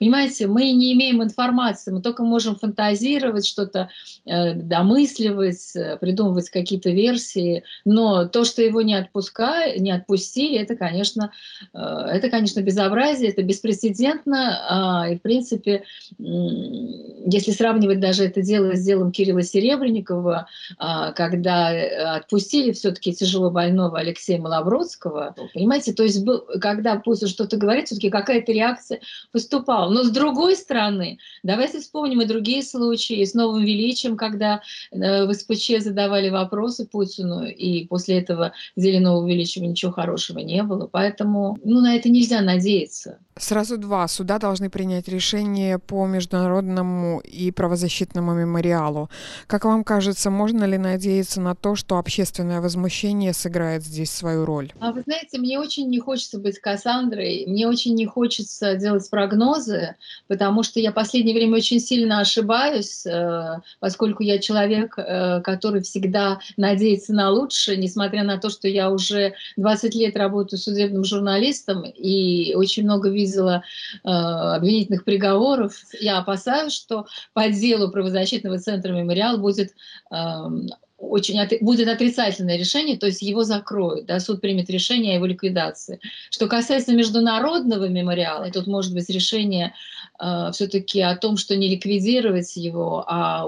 S9: Понимаете, мы не имеем информации, мы только можем фантазировать, что-то э, домысливать, э, придумывать какие-то версии, но то, что его не, отпускали, не отпустили, это, конечно, э, это, конечно, безобразие, это беспрецедентно, э, и, в принципе, э, если сравнивать даже это дело с делом Кирилла Серебренникова, э, когда э, отпустили все-таки тяжело больного Алексея Малобродского, понимаете, то есть когда Путин что-то говорит, все-таки какая-то реакция выступала. Но с другой стороны, давайте вспомним и другие случаи с новым величием, когда э, в СПЧ задавали вопросы Путину, и после этого зеленого величия ничего хорошего не было. Поэтому ну, на это нельзя надеяться.
S10: Сразу два. Суда должны принять решение по международному и правозащитному мемориалу. Как вам кажется, можно ли надеяться на то, что общественное возмущение сыграет здесь свою роль?
S9: А вы знаете, мне очень не хочется быть Кассандрой, мне очень не хочется делать прогнозы, потому что я в последнее время очень сильно ошибаюсь, э, поскольку я человек, э, который всегда надеется на лучшее, несмотря на то, что я уже 20 лет работаю судебным журналистом и очень много видел видела э, обвинительных приговоров. Я опасаюсь, что по делу правозащитного центра «Мемориал» будет э, очень от, будет отрицательное решение, то есть его закроют, да, суд примет решение о его ликвидации. Что касается международного мемориала, тут может быть решение все-таки о том, что не ликвидировать его, а,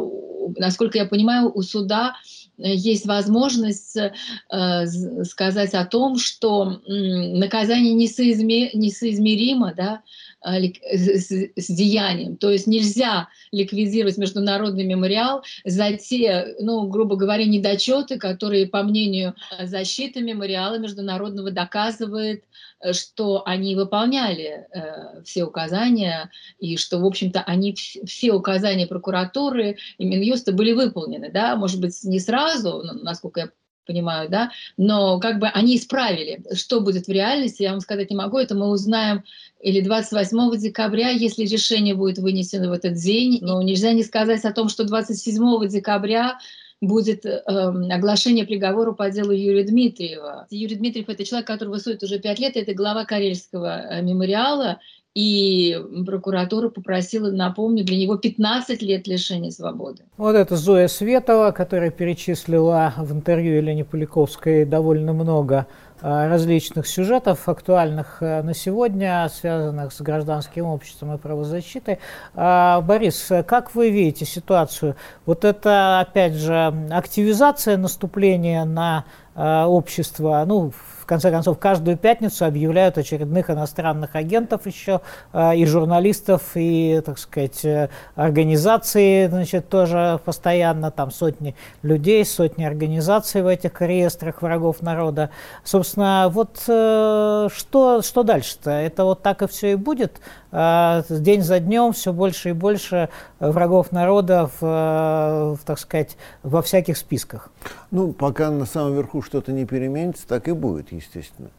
S9: насколько я понимаю, у суда есть возможность э, сказать о том, что наказание несоизме, несоизмеримо да, с, деянием. То есть нельзя ликвидировать международный мемориал за те, ну, грубо говоря, недочеты, которые, по мнению защиты мемориала международного, доказывает, э, что они выполняли э, все указания и что, в общем-то, они все указания прокуратуры и Минюста были выполнены, да, может быть, не сразу, насколько я понимаю, да, но как бы они исправили. Что будет в реальности, я вам сказать не могу, это мы узнаем или 28 декабря, если решение будет вынесено в этот день. Но нельзя не сказать о том, что 27 декабря будет э, оглашение приговора по делу Юрия Дмитриева. Юрий Дмитриев — это человек, который высует уже пять лет, это глава Карельского э, мемориала, и прокуратура попросила, напомню, для него 15 лет лишения свободы.
S1: Вот это Зоя Светова, которая перечислила в интервью Елене Поляковской довольно много а, различных сюжетов, актуальных э, на сегодня, связанных с гражданским обществом и правозащитой. А, Борис, как вы видите ситуацию? Вот это, опять же, активизация наступления на а, общество, ну, в конце концов, каждую пятницу объявляют очередных иностранных агентов еще, э, и журналистов, и, так сказать, э, организации, значит, тоже постоянно, там сотни людей, сотни организаций в этих реестрах врагов народа. Собственно, вот э, что, что дальше-то? Это вот так и все и будет? День за днем все больше и больше врагов народа, в, так сказать, во всяких списках?
S5: Ну, пока на самом верху что-то не переменится, так и будет естественно.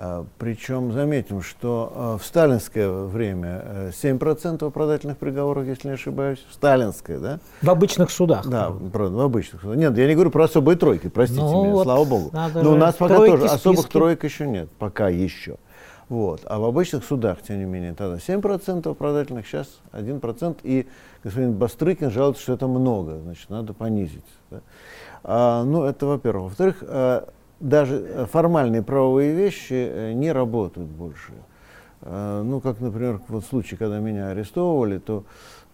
S5: А, Причем заметим, что а, в сталинское время 7% э, оправдательных приговоров, если не ошибаюсь, в сталинское, да?
S1: В обычных судах.
S5: Да, правда, в обычных судах. Нет, я не говорю про особые тройки, простите ну, меня, вот слава богу. Но у нас пока тоже списки. особых троек еще нет, пока еще. Вот. А в обычных судах, тем не менее, тогда 7% оправдательных, сейчас 1%. И господин Бастрыкин жалуется, что это много, значит, надо понизить. Да? А, ну, это во-первых. Во-вторых, а, даже э, формальные правовые вещи э, не работают больше. Э, ну, как, например, вот в случае, когда меня арестовывали, то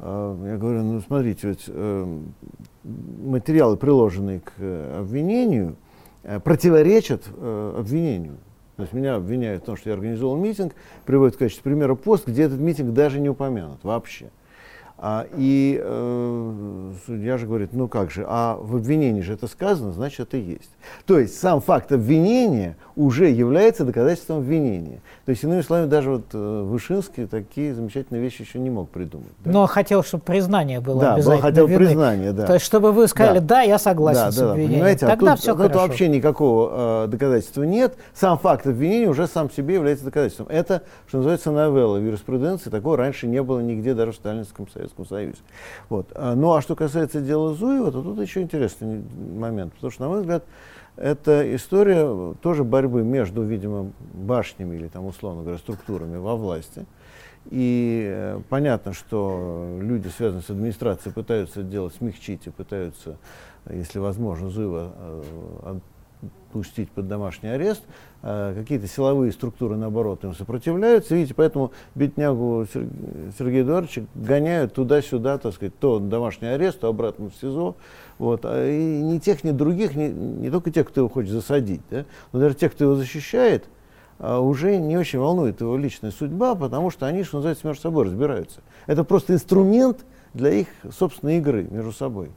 S5: я говорю, ну, смотрите, ведь материалы, приложенные к обвинению, противоречат обвинению. То есть меня обвиняют в том, что я организовал митинг, приводят в качестве примера пост, где этот митинг даже не упомянут вообще. А, и э, судья же говорит, ну как же, а в обвинении же это сказано, значит это есть. То есть сам факт обвинения уже является доказательством обвинения. То есть, иными словами, даже вот э, Вышинский такие замечательные вещи еще не мог придумать.
S1: Да? Но хотел, чтобы признание было
S5: да,
S1: обязательно
S5: хотел вины. признание, да.
S1: То есть, чтобы вы сказали, да, да я согласен да, с да, обвинением. Понимаете,
S5: Тогда
S1: а тут,
S5: все
S1: тут
S5: хорошо. вообще никакого э, доказательства нет. Сам факт обвинения уже сам себе является доказательством. Это, что называется, новелла в юриспруденции. Такого раньше не было нигде, даже в Сталинском Советском Союзе. Вот. А, ну а что касается дела Зуева, то тут еще интересный момент. Потому что, на мой взгляд, это история тоже борьбы между, видимо, башнями или там, условно говоря, структурами во власти. И э, понятно, что люди, связанные с администрацией, пытаются делать смягчить и пытаются, если возможно, Зуева э, пустить под домашний арест, а какие-то силовые структуры, наоборот, им сопротивляются. Видите, поэтому беднягу Сергея Эдуардовича гоняют туда-сюда, так сказать, то домашний арест, то обратно в СИЗО. Вот. А и ни тех, ни других, не, не только тех, кто его хочет засадить, да, но даже тех, кто его защищает, а, уже не очень волнует его личная судьба, потому что они, что называется, между собой разбираются. Это просто инструмент для их собственной игры между собой.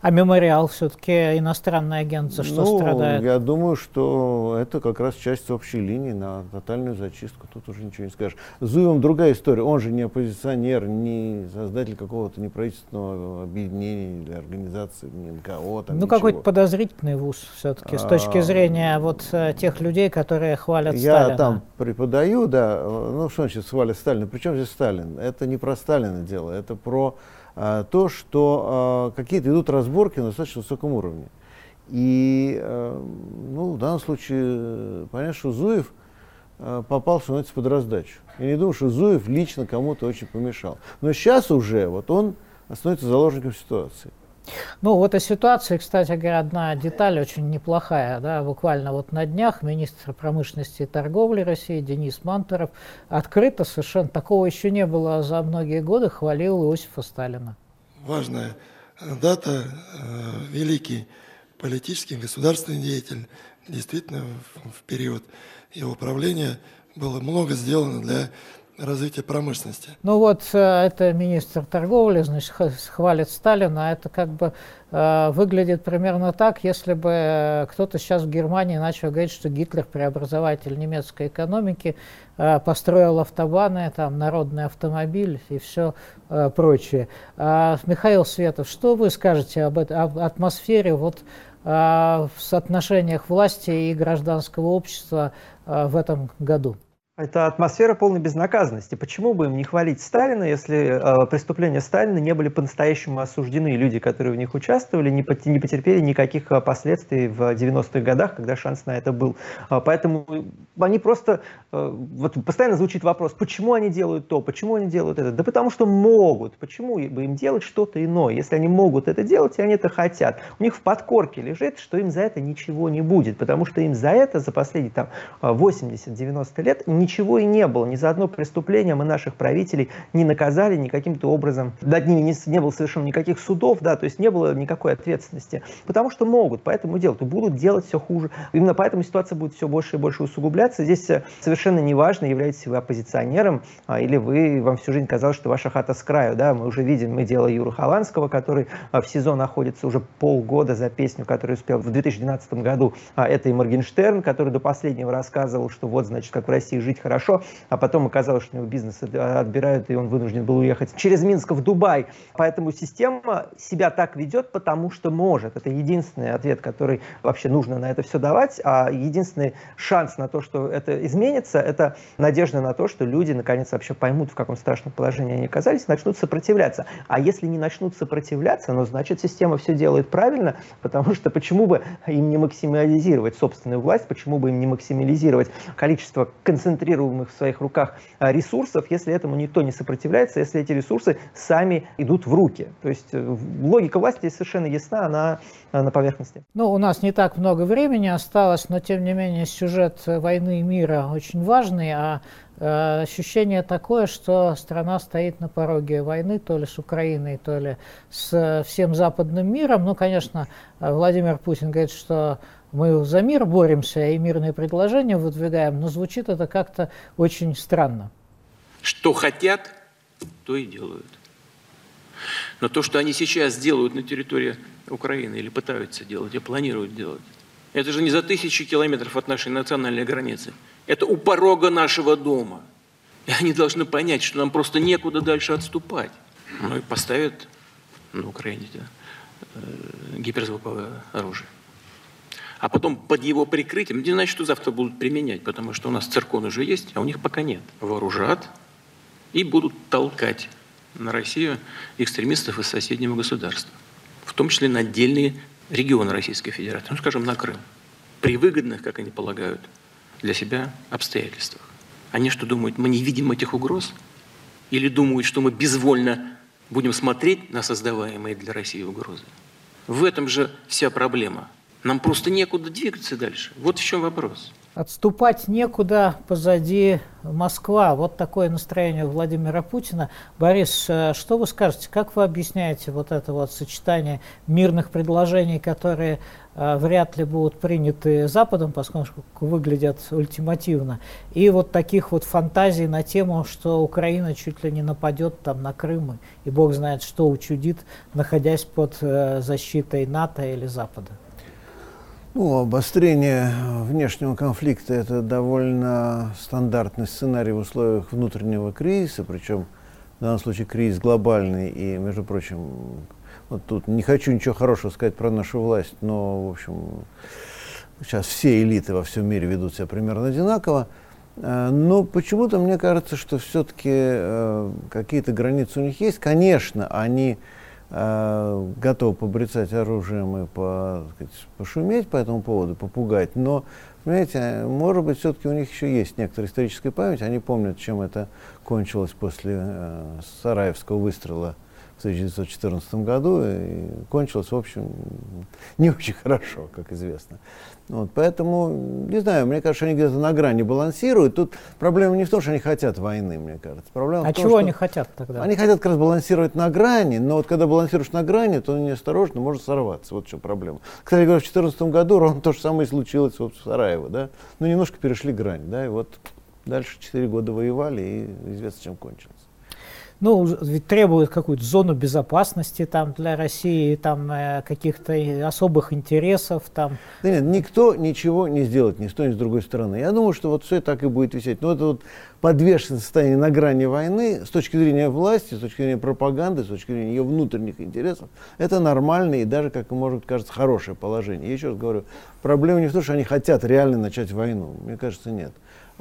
S1: А мемориал все-таки иностранный агент за что
S5: ну,
S1: страдает?
S5: Я думаю, что это как раз часть общей линии на тотальную зачистку. Тут уже ничего не скажешь. Зуевым другая история. Он же не оппозиционер, не создатель какого-то неправительственного объединения или организации, не НКО. Там,
S1: ну, какой-то подозрительный вуз все-таки с точки а, зрения вот э, тех людей, которые хвалят
S5: я
S1: Сталина.
S5: Я там преподаю, да. Ну, что значит хвалят Сталина? Причем здесь Сталин? Это не про Сталина дело, это про то, что а, какие-то идут разборки на достаточно высоком уровне. И а, ну, в данном случае понятно, что Зуев попал, что называется, под раздачу. Я не думаю, что Зуев лично кому-то очень помешал. Но сейчас уже вот он становится заложником ситуации.
S1: Ну, в этой ситуации, кстати говоря, одна деталь очень неплохая. Да? Буквально вот на днях министр промышленности и торговли России Денис Мантуров открыто совершенно, такого еще не было за многие годы, хвалил Иосифа Сталина.
S11: Важная дата, э, великий политический, государственный деятель. Действительно, в период его правления было много сделано для развития промышленности.
S1: Ну вот, э, это министр торговли, значит, хвалит Сталина. А это как бы э, выглядит примерно так, если бы э, кто-то сейчас в Германии начал говорить, что Гитлер преобразователь немецкой экономики, э, построил автобаны, там, народный автомобиль и все э, прочее. А, Михаил Светов, что вы скажете об, этой, об атмосфере вот в соотношениях власти и гражданского общества в этом году?
S6: Это атмосфера полной безнаказанности. Почему бы им не хвалить Сталина, если э, преступления Сталина не были по-настоящему осуждены? Люди, которые в них участвовали, не, пот не потерпели никаких э, последствий в 90-х годах, когда шанс на это был. Э, поэтому они просто... Э, вот постоянно звучит вопрос, почему они делают то, почему они делают это? Да потому что могут. Почему бы им делать что-то иное? Если они могут это делать, и они это хотят. У них в подкорке лежит, что им за это ничего не будет. Потому что им за это за последние там 80-90 э, лет ничего и не было. Ни за одно преступление мы наших правителей не наказали ни каким-то образом. Над ними не, не было совершенно никаких судов, да, то есть не было никакой ответственности. Потому что могут, поэтому делают. И будут делать все хуже. Именно поэтому ситуация будет все больше и больше усугубляться. Здесь э, совершенно неважно, являетесь вы оппозиционером, а, или вы, вам всю жизнь казалось, что ваша хата с краю. Да? Мы уже видим, мы дело Юры Хованского, который а, в СИЗО находится уже полгода за песню, которую успел в 2012 году. А это и Моргенштерн, который до последнего рассказывал, что вот, значит, как в России жить хорошо, а потом оказалось, что у него бизнес отбирают, и он вынужден был уехать через Минск в Дубай. Поэтому система себя так ведет, потому что может. Это единственный ответ, который вообще нужно на это все давать, а единственный шанс на то, что это изменится, это надежда на то, что люди наконец вообще поймут, в каком страшном положении они оказались, начнут сопротивляться. А если не начнут сопротивляться, ну, значит, система все делает правильно, потому что почему бы им не максимализировать собственную власть, почему бы им не максимализировать количество концентрированных концентрируемых в своих руках а, ресурсов, если этому никто не сопротивляется, если эти ресурсы сами идут в руки. То есть э, логика власти совершенно ясна, она на поверхности.
S1: Ну, у нас не так много времени осталось, но тем не менее сюжет войны и мира очень важный, а э, ощущение такое, что страна стоит на пороге войны, то ли с Украиной, то ли с всем западным миром. Ну, конечно, Владимир Путин говорит, что мы за мир боремся и мирные предложения выдвигаем, но звучит это как-то очень странно.
S12: Что хотят, то и делают. Но то, что они сейчас делают на территории Украины или пытаются делать, и планируют делать, это же не за тысячи километров от нашей национальной границы. Это у порога нашего дома. И они должны понять, что нам просто некуда дальше отступать. Ну и поставят на Украине да, э, гиперзвуковое оружие а потом под его прикрытием, не значит, что завтра будут применять, потому что у нас циркон уже есть, а у них пока нет. Вооружат и будут толкать на Россию экстремистов из соседнего государства, в том числе на отдельные регионы Российской Федерации, ну, скажем, на Крым, при выгодных, как они полагают, для себя обстоятельствах. Они что думают, мы не видим этих угроз? Или думают, что мы безвольно будем смотреть на создаваемые для России угрозы? В этом же вся проблема – нам просто некуда двигаться дальше. Вот в чем вопрос.
S1: Отступать некуда, позади Москва. Вот такое настроение Владимира Путина. Борис, э, что вы скажете, как вы объясняете вот это вот сочетание мирных предложений, которые э, вряд ли будут приняты Западом, поскольку выглядят ультимативно, и вот таких вот фантазий на тему, что Украина чуть ли не нападет там на Крым, и бог знает, что учудит, находясь под э, защитой НАТО или Запада?
S5: Ну, обострение внешнего конфликта – это довольно стандартный сценарий в условиях внутреннего кризиса, причем в данном случае кризис глобальный. И, между прочим, вот тут не хочу ничего хорошего сказать про нашу власть, но, в общем, сейчас все элиты во всем мире ведут себя примерно одинаково. Э, но почему-то мне кажется, что все-таки э, какие-то границы у них есть. Конечно, они э, готов побрицать оружием и по, сказать, пошуметь по этому поводу, попугать, но, понимаете, может быть, все-таки у них еще есть некоторая историческая память, они помнят, чем это кончилось после э, Сараевского выстрела в 1914 году, и кончилось, в общем, не очень хорошо, как известно. Вот, поэтому, не знаю, мне кажется, они где-то на грани балансируют. Тут проблема не в том, что они хотят войны, мне кажется. Проблема
S1: а
S5: в том,
S1: чего
S5: что
S1: они хотят тогда?
S5: Они хотят как раз балансировать на грани, но вот когда балансируешь на грани, то неосторожно может сорваться. Вот в чем проблема. Кстати говоря, в 2014 году ровно то же самое и случилось вот в Сараево. Да? Ну, немножко перешли грань. Да? И вот дальше 4 года воевали, и известно, чем кончилось.
S1: Ну, ведь требует какую-то зону безопасности там для России, там э, каких-то особых интересов там.
S5: Да нет, никто ничего не сделает ни с той, ни с другой стороны. Я думаю, что вот все так и будет висеть. Но это вот подвешенное состояние на грани войны с точки зрения власти, с точки зрения пропаганды, с точки зрения ее внутренних интересов, это нормальное и даже, как может кажется, хорошее положение. Я еще раз говорю, проблема не в том, что они хотят реально начать войну. Мне кажется, нет.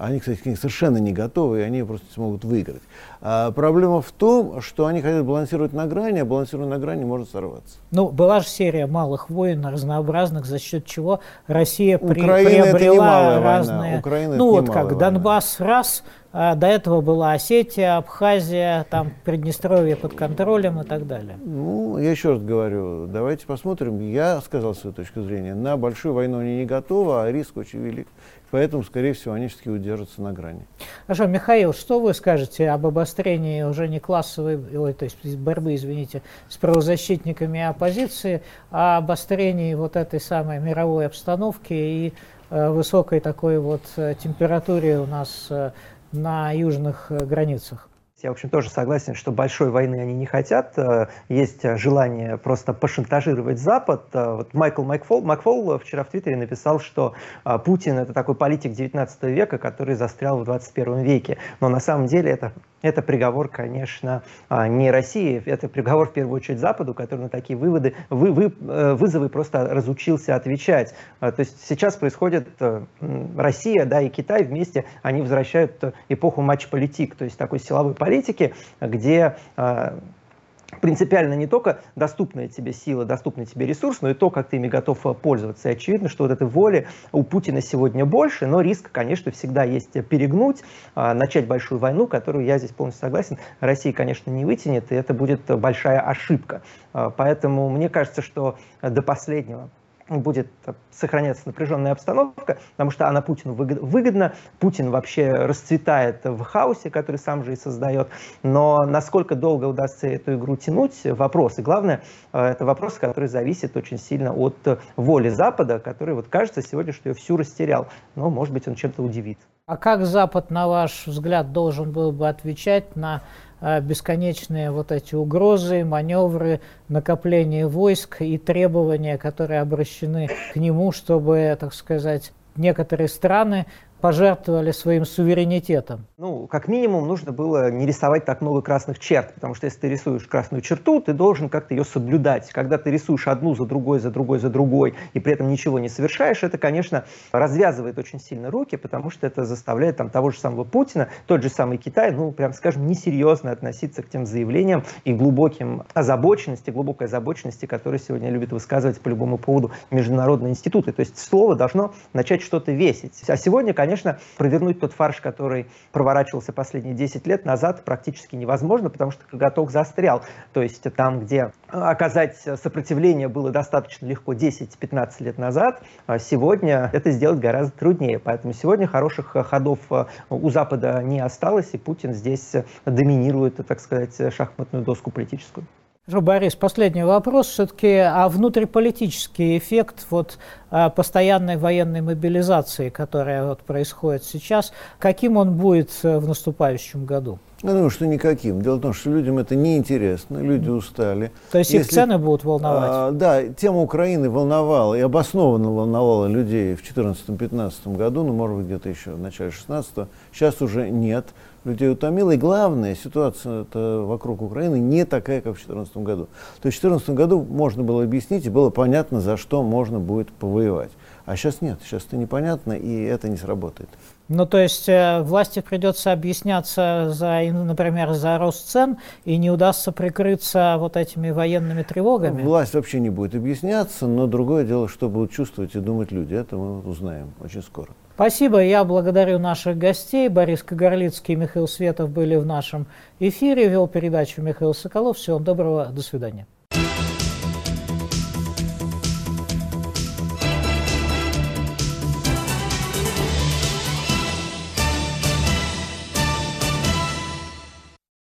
S5: Они, кстати, к ней совершенно не готовы, и они просто смогут выиграть. А проблема в том, что они хотят балансировать на грани, а балансируя на грани может сорваться.
S1: Ну, была же серия малых войн разнообразных, за счет чего Россия при, приобрела разные...
S5: Украина
S1: ну, вот как война. Донбасс раз, а до этого была Осетия, Абхазия, там Приднестровье под контролем и так далее.
S5: Ну, я еще раз говорю, давайте посмотрим. Я сказал свою точку зрения. На большую войну они не готовы, а риск очень велик. Поэтому, скорее всего, они все-таки удержатся на грани.
S1: Хорошо, Михаил, что вы скажете об обострении уже не классовой, ой, то есть борьбы, извините, с правозащитниками оппозиции, а обострении вот этой самой мировой обстановки и э, высокой такой вот э, температуре у нас э, на южных э, границах?
S6: Я, в общем, тоже согласен, что большой войны они не хотят. Э, есть желание просто пошантажировать Запад. Э, вот Майкл Макфол, Макфол вчера в Твиттере написал, что э, Путин – это такой политик 19 века, который застрял в 21 веке. Но на самом деле это это приговор, конечно, а, не России, это приговор в первую очередь Западу, который на такие выводы, вы, вы, э, вызовы просто разучился отвечать. А, то есть сейчас происходит э, Россия да, и Китай вместе, они возвращают эпоху матч-политик, то есть такой силовой политики, где а, принципиально не только доступная тебе сила, доступный тебе ресурс, но и то, как ты ими готов э, пользоваться. И очевидно, что вот этой воли у Путина сегодня больше, но риск, конечно, всегда есть перегнуть, а, начать большую войну, которую я здесь полностью согласен, Россия, конечно, не вытянет, и это будет большая ошибка. А, поэтому мне кажется, что до последнего будет сохраняться напряженная обстановка, потому что она Путину выгодна. Путин вообще расцветает в хаосе, который сам же и создает. Но насколько долго удастся эту игру тянуть, вопрос. И главное, э, это вопрос, который зависит очень сильно от воли Запада, который, вот кажется сегодня, что ее всю растерял. Но, может быть, он чем-то удивит.
S1: А как Запад, на ваш взгляд, должен был бы отвечать на а, бесконечные вот эти угрозы, маневры, накопление войск и требования, которые обращены к нему, чтобы, так сказать, некоторые страны пожертвовали своим суверенитетом?
S6: Ну, как минимум, нужно было не рисовать так много красных черт, потому что если ты рисуешь красную черту, ты должен как-то ее соблюдать. Когда ты рисуешь одну за другой, за другой, за другой, и при этом ничего не совершаешь, это, конечно, развязывает очень сильно руки, потому что это заставляет там того же самого Путина, тот же самый Китай, ну, прям скажем, несерьезно относиться к тем заявлениям и глубоким озабоченности, глубокой озабоченности, которые сегодня любят высказывать по любому поводу международные институты. То есть слово должно начать что-то весить. А сегодня, конечно, конечно, провернуть тот фарш, который проворачивался последние 10 лет назад, практически невозможно, потому что коготок застрял. То есть там, где оказать сопротивление было достаточно легко 10-15 лет назад, а сегодня это сделать гораздо труднее. Поэтому сегодня хороших ходов э, у Запада не осталось, и Путин здесь доминирует, так сказать, шахматную доску политическую.
S1: Борис, последний вопрос. Все-таки а внутриполитический эффект вот а, постоянной военной мобилизации, которая вот происходит сейчас, каким он будет э, в наступающем году?
S5: Я думаю, что никаким. Дело в том, что людям это неинтересно, люди устали.
S1: То есть Если, их цены будут волновать? А,
S5: да, тема Украины волновала, и обоснованно волновала людей в 2014-2015 году, ну, может быть, где-то еще в начале 2016 Сейчас уже нет людей утомила. И главное, ситуация вокруг Украины не такая, как в 2014 году. То есть в 2014 году можно было объяснить, и было понятно, за что можно будет повоевать. А сейчас нет, сейчас это непонятно, и это не сработает.
S1: Ну, то есть э, власти придется объясняться, за, например, за рост цен, и не удастся прикрыться вот этими военными тревогами?
S5: Власть вообще не будет объясняться, но другое дело, что будут чувствовать и думать люди. Это мы узнаем очень скоро.
S1: Спасибо. Я благодарю наших гостей. Борис Кагарлицкий и Михаил Светов были в нашем эфире. Вел передачу Михаил Соколов. Всего доброго. До свидания.